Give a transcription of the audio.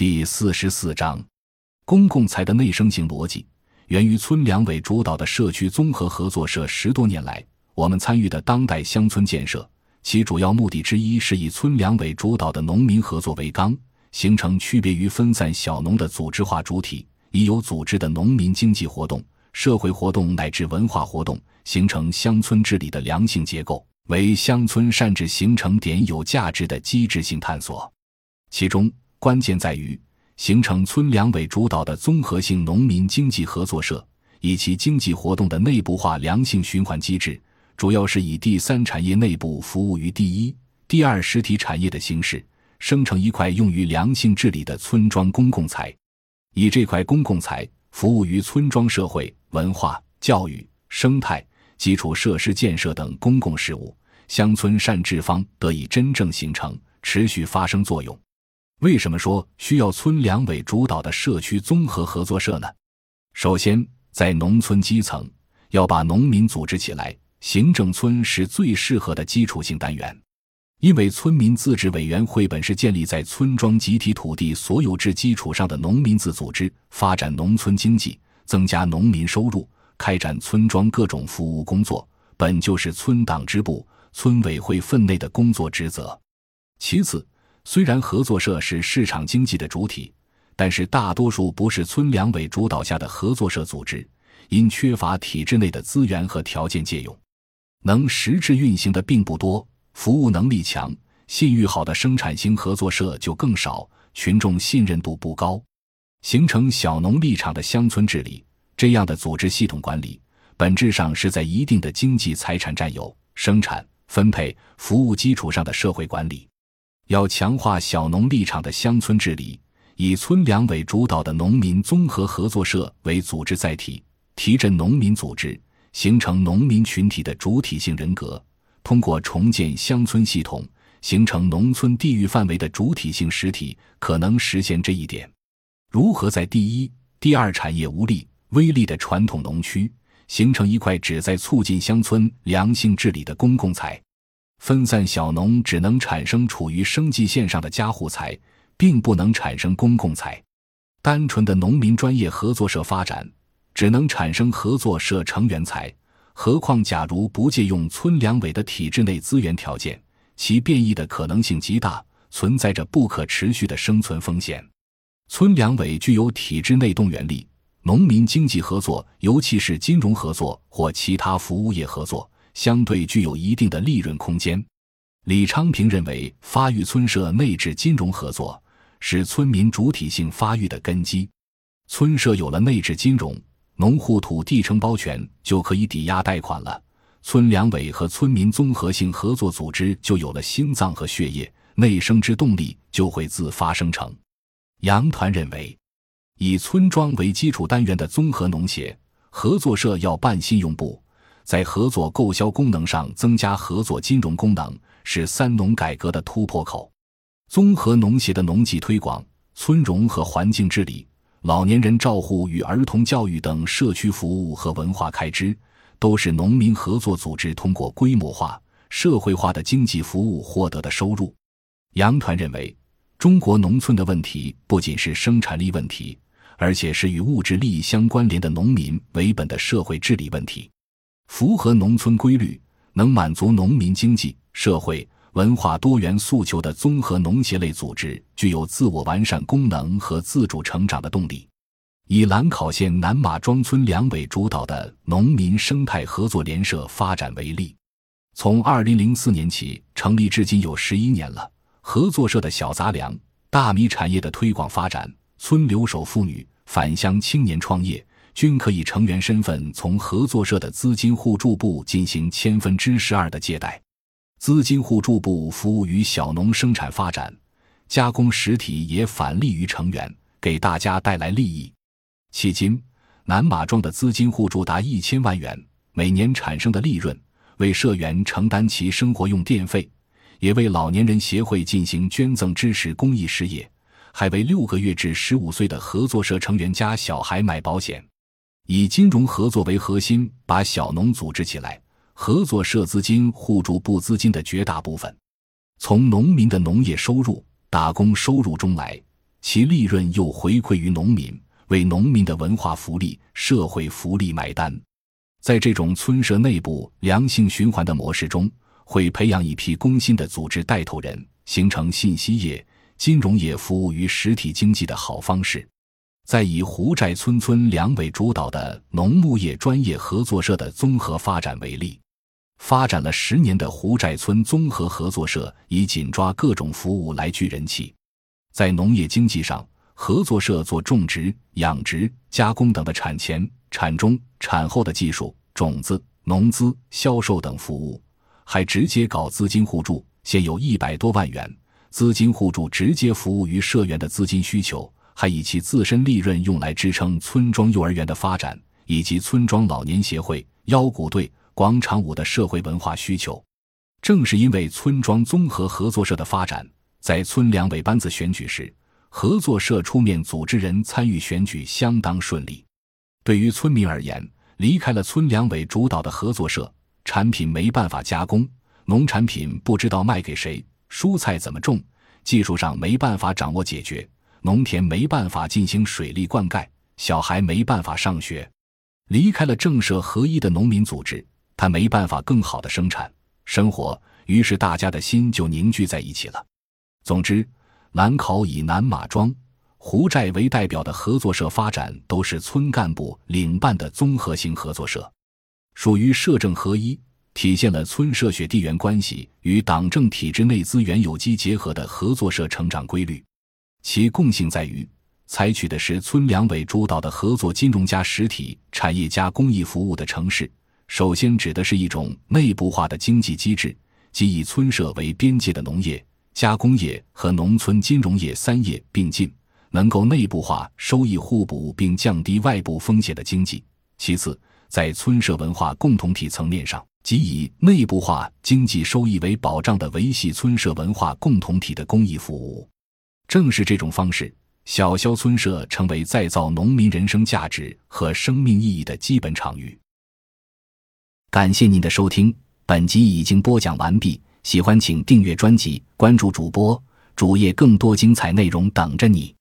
第四十四章，公共财的内生性逻辑源于村两委主导的社区综合合作社。十多年来，我们参与的当代乡村建设，其主要目的之一是以村两委主导的农民合作为纲，形成区别于分散小农的组织化主体，以有组织的农民经济活动、社会活动乃至文化活动，形成乡村治理的良性结构，为乡村善治形成点有价值的机制性探索。其中。关键在于形成村两委主导的综合性农民经济合作社，以其经济活动的内部化良性循环机制，主要是以第三产业内部服务于第一、第二实体产业的形式，生成一块用于良性治理的村庄公共财，以这块公共财服务于村庄社会、文化、教育、生态、基础设施建设等公共事务，乡村善治方得以真正形成、持续发生作用。为什么说需要村两委主导的社区综合合作社呢？首先，在农村基层，要把农民组织起来，行政村是最适合的基础性单元。因为村民自治委员会本是建立在村庄集体土地所有制基础上的农民自组织，发展农村经济、增加农民收入、开展村庄各种服务工作，本就是村党支部、村委会分内的工作职责。其次，虽然合作社是市场经济的主体，但是大多数不是村两委主导下的合作社组织，因缺乏体制内的资源和条件借用，能实质运行的并不多。服务能力强、信誉好的生产型合作社就更少，群众信任度不高。形成小农立场的乡村治理，这样的组织系统管理，本质上是在一定的经济财产占有、生产、分配、服务基础上的社会管理。要强化小农立场的乡村治理，以村两委主导的农民综合合作社为组织载体，提振农民组织，形成农民群体的主体性人格。通过重建乡村系统，形成农村地域范围的主体性实体，可能实现这一点。如何在第一、第二产业无力、微利的传统农区，形成一块旨在促进乡村良性治理的公共财？分散小农只能产生处于生计线上的家户财，并不能产生公共财。单纯的农民专业合作社发展，只能产生合作社成员财。何况，假如不借用村两委的体制内资源条件，其变异的可能性极大，存在着不可持续的生存风险。村两委具有体制内动员力，农民经济合作，尤其是金融合作或其他服务业合作。相对具有一定的利润空间。李昌平认为，发育村社内置金融合作是村民主体性发育的根基。村社有了内置金融，农户土地承包权就可以抵押贷款了。村两委和村民综合性合作组织就有了心脏和血液，内生之动力就会自发生成。杨团认为，以村庄为基础单元的综合农协合作社要办信用部。在合作购销功能上增加合作金融功能，是三农改革的突破口。综合农协的农技推广、村容和环境治理、老年人照护与儿童教育等社区服务和文化开支，都是农民合作组织通过规模化、社会化的经济服务获得的收入。杨团认为，中国农村的问题不仅是生产力问题，而且是与物质利益相关联的农民为本的社会治理问题。符合农村规律、能满足农民经济社会文化多元诉求的综合农协类组织，具有自我完善功能和自主成长的动力。以兰考县南马庄村两委主导的农民生态合作联社发展为例，从二零零四年起成立至今有十一年了。合作社的小杂粮、大米产业的推广发展，村留守妇女、返乡青年创业。均可以成员身份从合作社的资金互助部进行千分之十二的借贷，资金互助部服务于小农生产发展，加工实体也返利于成员，给大家带来利益。迄今，南马庄的资金互助达一千万元，每年产生的利润为社员承担其生活用电费，也为老年人协会进行捐赠支持公益事业，还为六个月至十五岁的合作社成员家小孩买保险。以金融合作为核心，把小农组织起来。合作社资金互助部资金的绝大部分，从农民的农业收入、打工收入中来，其利润又回馈于农民，为农民的文化福利、社会福利买单。在这种村社内部良性循环的模式中，会培养一批工薪的组织带头人，形成信息业、金融业服务于实体经济的好方式。在以胡寨村村两委主导的农牧业专业合作社的综合发展为例，发展了十年的胡寨村综合合作社以紧抓各种服务来聚人气。在农业经济上，合作社做种植、养殖、加工等的产前、产中、产后的技术、种子、农资、销售等服务，还直接搞资金互助，现有一百多万元资金互助，直接服务于社员的资金需求。还以其自身利润用来支撑村庄幼儿园的发展，以及村庄老年协会、腰鼓队、广场舞的社会文化需求。正是因为村庄综合合作社的发展，在村两委班子选举时，合作社出面组织人参与选举相当顺利。对于村民而言，离开了村两委主导的合作社，产品没办法加工，农产品不知道卖给谁，蔬菜怎么种，技术上没办法掌握解决。农田没办法进行水利灌溉，小孩没办法上学，离开了政社合一的农民组织，他没办法更好的生产生活，于是大家的心就凝聚在一起了。总之，兰考以南马庄、胡寨为代表的合作社发展，都是村干部领办的综合性合作社，属于社政合一，体现了村社血地缘关系与党政体制内资源有机结合的合作社成长规律。其共性在于，采取的是村两委主导的合作金融加实体产业加公益服务的城市。首先指的是一种内部化的经济机制，即以村社为边界的农业、加工业和农村金融业三业并进，能够内部化、收益互补并降低外部风险的经济。其次，在村社文化共同体层面上，即以内部化经济收益为保障的维系村社文化共同体的公益服务。正是这种方式，小肖村社成为再造农民人生价值和生命意义的基本场域。感谢您的收听，本集已经播讲完毕。喜欢请订阅专辑，关注主播主页，更多精彩内容等着你。